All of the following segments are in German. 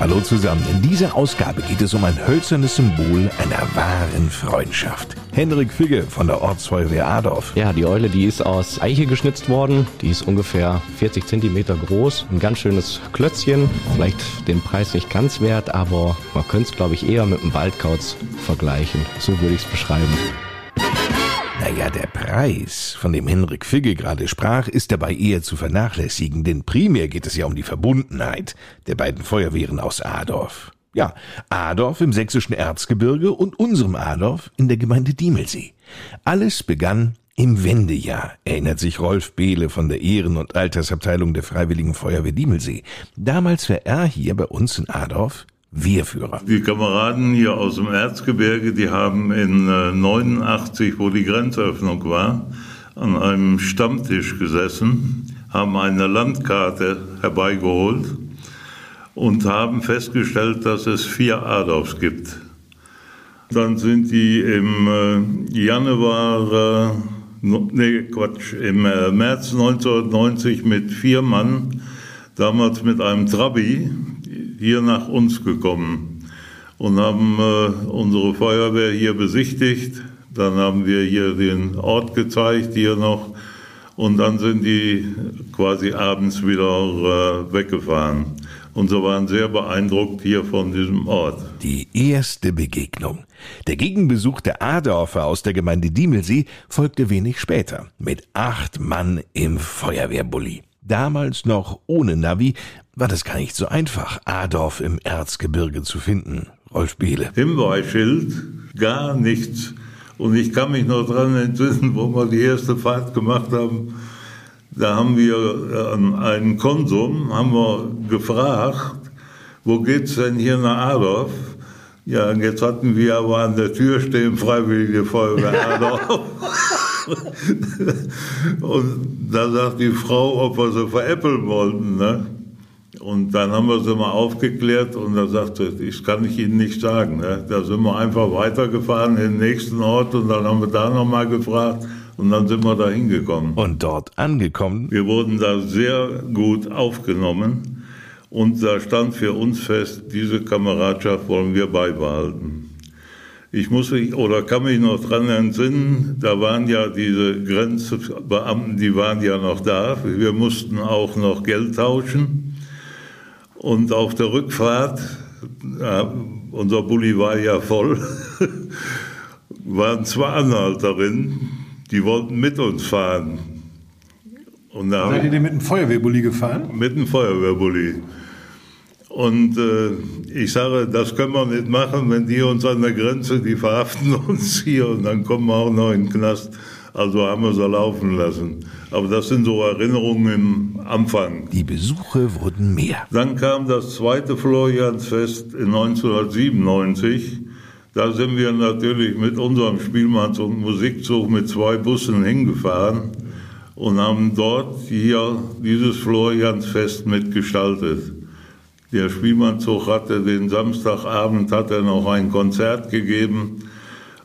Hallo zusammen. In dieser Ausgabe geht es um ein hölzernes Symbol einer wahren Freundschaft. Henrik Figge von der Ortsfeuerwehr Adorf. Ja, die Eule, die ist aus Eiche geschnitzt worden. Die ist ungefähr 40 Zentimeter groß. Ein ganz schönes Klötzchen. Vielleicht den Preis nicht ganz wert, aber man könnte es, glaube ich, eher mit einem Waldkauz vergleichen. So würde ich es beschreiben. Naja, der Preis, von dem Henrik Figge gerade sprach, ist dabei eher zu vernachlässigen, denn primär geht es ja um die Verbundenheit der beiden Feuerwehren aus Adorf. Ja, Adorf im sächsischen Erzgebirge und unserem Adorf in der Gemeinde Diemelsee. Alles begann im Wendejahr, erinnert sich Rolf Behle von der Ehren- und Altersabteilung der Freiwilligen Feuerwehr Diemelsee. Damals war er hier bei uns in Adorf Wehrführer. Die Kameraden hier aus dem Erzgebirge, die haben in äh, 89, wo die Grenzöffnung war, an einem Stammtisch gesessen, haben eine Landkarte herbeigeholt und haben festgestellt, dass es vier Adolfs gibt. Dann sind die im äh, Januar, äh, nee, Quatsch, im äh, März 1990 mit vier Mann, damals mit einem Trabi, hier nach uns gekommen und haben äh, unsere Feuerwehr hier besichtigt. Dann haben wir hier den Ort gezeigt, hier noch. Und dann sind die quasi abends wieder äh, weggefahren. Und so waren sehr beeindruckt hier von diesem Ort. Die erste Begegnung. Der Gegenbesuch der Adorfer aus der Gemeinde Diemelsee folgte wenig später mit acht Mann im Feuerwehrbully. Damals noch ohne Navi war das gar nicht so einfach, Adorf im Erzgebirge zu finden. Rolf Behle. Hinweisschild, gar nichts. Und ich kann mich noch dran entsinnen, wo wir die erste Fahrt gemacht haben. Da haben wir an einen Konsum, haben wir gefragt, wo geht's denn hier nach Adorf? Ja, jetzt hatten wir aber an der Tür stehen, Freiwillige Feuerwehr Adorf. und da sagt die Frau, ob wir sie veräppeln wollten. Ne? Und dann haben wir sie mal aufgeklärt und da sagte, ich kann ich Ihnen nicht sagen. Ne? Da sind wir einfach weitergefahren in den nächsten Ort und dann haben wir da nochmal gefragt und dann sind wir da hingekommen. Und dort angekommen? Wir wurden da sehr gut aufgenommen und da stand für uns fest, diese Kameradschaft wollen wir beibehalten. Ich muss mich oder kann mich noch dran entsinnen, da waren ja diese Grenzbeamten, die waren ja noch da. Wir mussten auch noch Geld tauschen. Und auf der Rückfahrt, ja, unser Bulli war ja voll, waren zwei Anhalterinnen, die wollten mit uns fahren. Und da Seid ihr denn mit einem Feuerwehrbully gefahren? Mit einem Feuerwehrbully. Und äh, ich sage, das können wir nicht machen, wenn die uns an der Grenze, die verhaften uns hier und dann kommen wir auch noch in den Knast. Also haben wir sie laufen lassen. Aber das sind so Erinnerungen im Anfang. Die Besuche wurden mehr. Dann kam das zweite Floriansfest in 1997. Da sind wir natürlich mit unserem Spielmanns- und Musikzug mit zwei Bussen hingefahren und haben dort hier dieses Floriansfest mitgestaltet. Der Spielmannzug hatte den Samstagabend hat er noch ein Konzert gegeben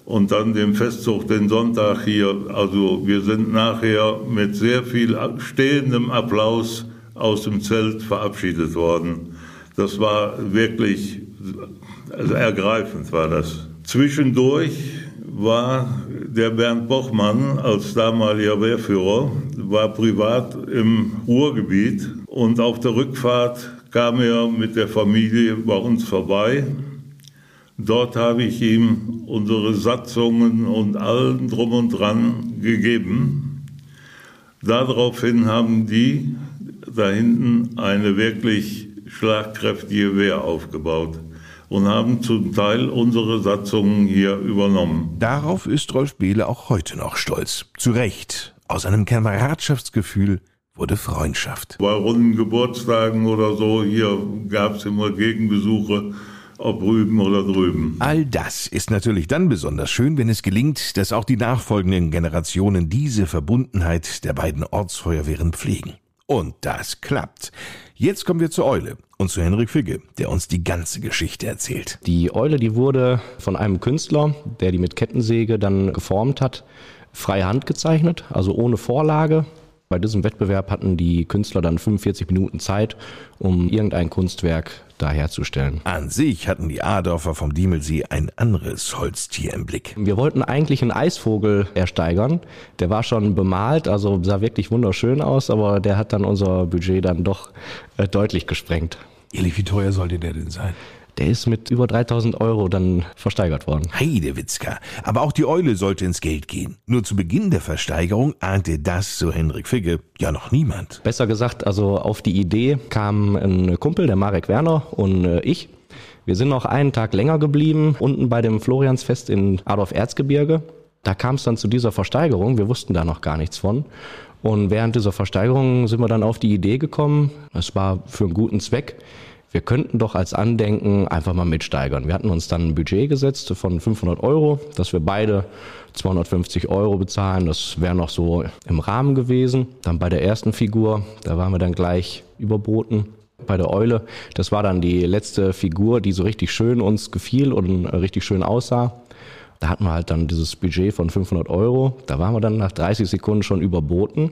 und dann den Festzug den Sonntag hier. Also wir sind nachher mit sehr viel stehendem Applaus aus dem Zelt verabschiedet worden. Das war wirklich also ergreifend war das. Zwischendurch war der Bernd Bochmann als damaliger Wehrführer, war privat im Ruhrgebiet und auf der Rückfahrt kam er mit der Familie bei uns vorbei. Dort habe ich ihm unsere Satzungen und allen drum und dran gegeben. Daraufhin haben die da hinten eine wirklich schlagkräftige Wehr aufgebaut. und haben zum Teil unsere Satzungen hier übernommen. Darauf ist Rolf Behle auch heute noch stolz. Zu Recht. Aus einem Kameradschaftsgefühl wurde Freundschaft. Bei runden Geburtstagen oder so, hier gab es immer Gegenbesuche ob rüben oder drüben. All das ist natürlich dann besonders schön, wenn es gelingt, dass auch die nachfolgenden Generationen diese Verbundenheit der beiden Ortsfeuerwehren pflegen. Und das klappt. Jetzt kommen wir zur Eule und zu Henrik Figge, der uns die ganze Geschichte erzählt. Die Eule, die wurde von einem Künstler, der die mit Kettensäge dann geformt hat, freie Hand gezeichnet, also ohne Vorlage. Bei diesem Wettbewerb hatten die Künstler dann 45 Minuten Zeit, um irgendein Kunstwerk da herzustellen. An sich hatten die Adorfer vom Diemelsee ein anderes Holztier im Blick. Wir wollten eigentlich einen Eisvogel ersteigern. Der war schon bemalt, also sah wirklich wunderschön aus, aber der hat dann unser Budget dann doch äh, deutlich gesprengt. Ehrlich, wie teuer sollte der denn sein? Der ist mit über 3000 Euro dann versteigert worden. Heidewitzka. Aber auch die Eule sollte ins Geld gehen. Nur zu Beginn der Versteigerung ahnte das, so Henrik Figge, ja noch niemand. Besser gesagt, also auf die Idee kam ein Kumpel, der Marek Werner und äh, ich. Wir sind noch einen Tag länger geblieben, unten bei dem Floriansfest in Adolf-Erzgebirge. Da kam es dann zu dieser Versteigerung. Wir wussten da noch gar nichts von. Und während dieser Versteigerung sind wir dann auf die Idee gekommen, es war für einen guten Zweck, wir könnten doch als Andenken einfach mal mitsteigern. Wir hatten uns dann ein Budget gesetzt von 500 Euro, dass wir beide 250 Euro bezahlen. Das wäre noch so im Rahmen gewesen. Dann bei der ersten Figur, da waren wir dann gleich überboten. Bei der Eule, das war dann die letzte Figur, die so richtig schön uns gefiel und richtig schön aussah. Da hatten wir halt dann dieses Budget von 500 Euro. Da waren wir dann nach 30 Sekunden schon überboten.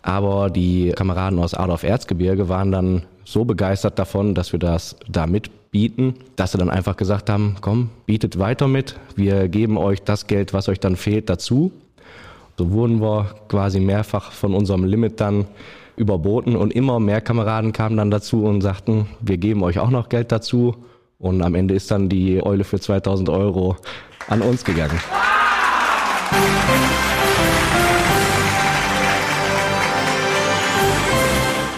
Aber die Kameraden aus Adolf Erzgebirge waren dann so begeistert davon, dass wir das da mitbieten, dass sie dann einfach gesagt haben, komm, bietet weiter mit, wir geben euch das Geld, was euch dann fehlt, dazu. So wurden wir quasi mehrfach von unserem Limit dann überboten und immer mehr Kameraden kamen dann dazu und sagten, wir geben euch auch noch Geld dazu. Und am Ende ist dann die Eule für 2000 Euro an uns gegangen.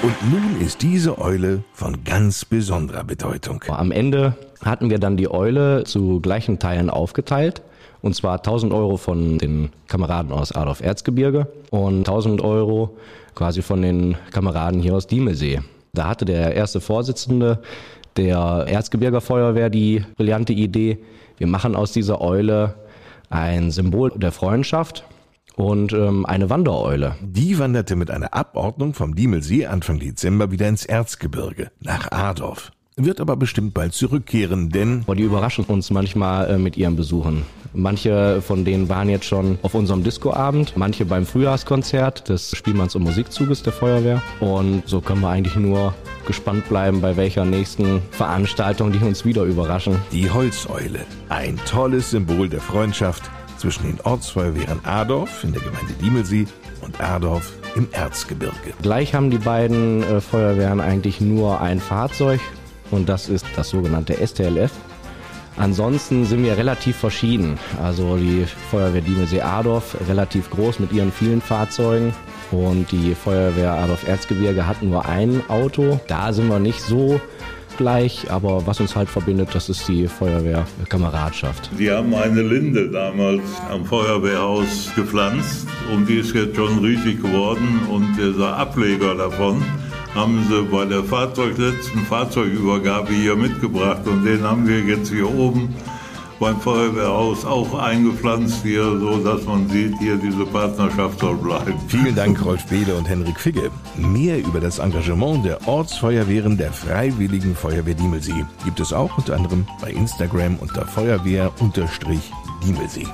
Und nun ist diese Eule von ganz besonderer Bedeutung. Am Ende hatten wir dann die Eule zu gleichen Teilen aufgeteilt. Und zwar 1000 Euro von den Kameraden aus Adolf Erzgebirge und 1000 Euro quasi von den Kameraden hier aus Diemelsee. Da hatte der erste Vorsitzende der Erzgebirger Feuerwehr die brillante Idee, wir machen aus dieser Eule ein Symbol der Freundschaft und ähm, eine Wandereule. Die wanderte mit einer Abordnung vom Diemelsee Anfang Dezember wieder ins Erzgebirge, nach Adorf. Wird aber bestimmt bald zurückkehren, denn... Die überraschen uns manchmal äh, mit ihren Besuchen. Manche von denen waren jetzt schon auf unserem Discoabend, manche beim Frühjahrskonzert des Spielmanns- und Musikzuges der Feuerwehr. Und so können wir eigentlich nur gespannt bleiben, bei welcher nächsten Veranstaltung die uns wieder überraschen. Die Holzeule, ein tolles Symbol der Freundschaft zwischen den Ortsfeuerwehren Adorf in der Gemeinde Diemelsee und Adorf im Erzgebirge. Gleich haben die beiden äh, Feuerwehren eigentlich nur ein Fahrzeug und das ist das sogenannte STLF. Ansonsten sind wir relativ verschieden. Also die Feuerwehr Diemelsee Adorf relativ groß mit ihren vielen Fahrzeugen und die Feuerwehr Adorf Erzgebirge hat nur ein Auto. Da sind wir nicht so gleich, aber was uns halt verbindet, das ist die Feuerwehrkameradschaft. Die haben eine Linde damals am Feuerwehrhaus gepflanzt und die ist jetzt schon riesig geworden und dieser Ableger davon haben sie bei der Fahrzeug, letzten Fahrzeugübergabe hier mitgebracht und den haben wir jetzt hier oben beim Feuerwehrhaus auch eingepflanzt hier, so dass man sieht, hier diese Partnerschaft soll bleiben. Vielen Dank, Rolf Behle und Henrik Figge. Mehr über das Engagement der Ortsfeuerwehren der Freiwilligen Feuerwehr Diemelsee gibt es auch unter anderem bei Instagram unter Feuerwehr-Diemelsee.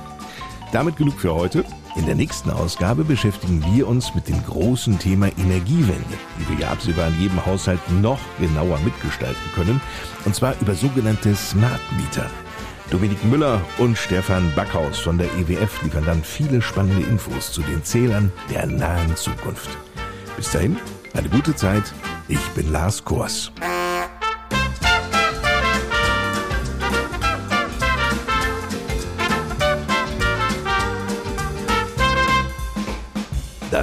Damit genug für heute. In der nächsten Ausgabe beschäftigen wir uns mit dem großen Thema Energiewende, die wir ja absehbar in jedem Haushalt noch genauer mitgestalten können, und zwar über sogenannte Smart Meter. Dominik Müller und Stefan Backhaus von der EWF liefern dann viele spannende Infos zu den Zählern der nahen Zukunft. Bis dahin, eine gute Zeit. Ich bin Lars Kors.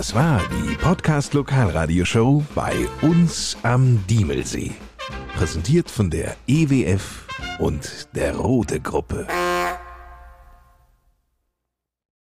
Das war die Podcast Lokalradioshow bei uns am Diemelsee. Präsentiert von der EWF und der Rote Gruppe.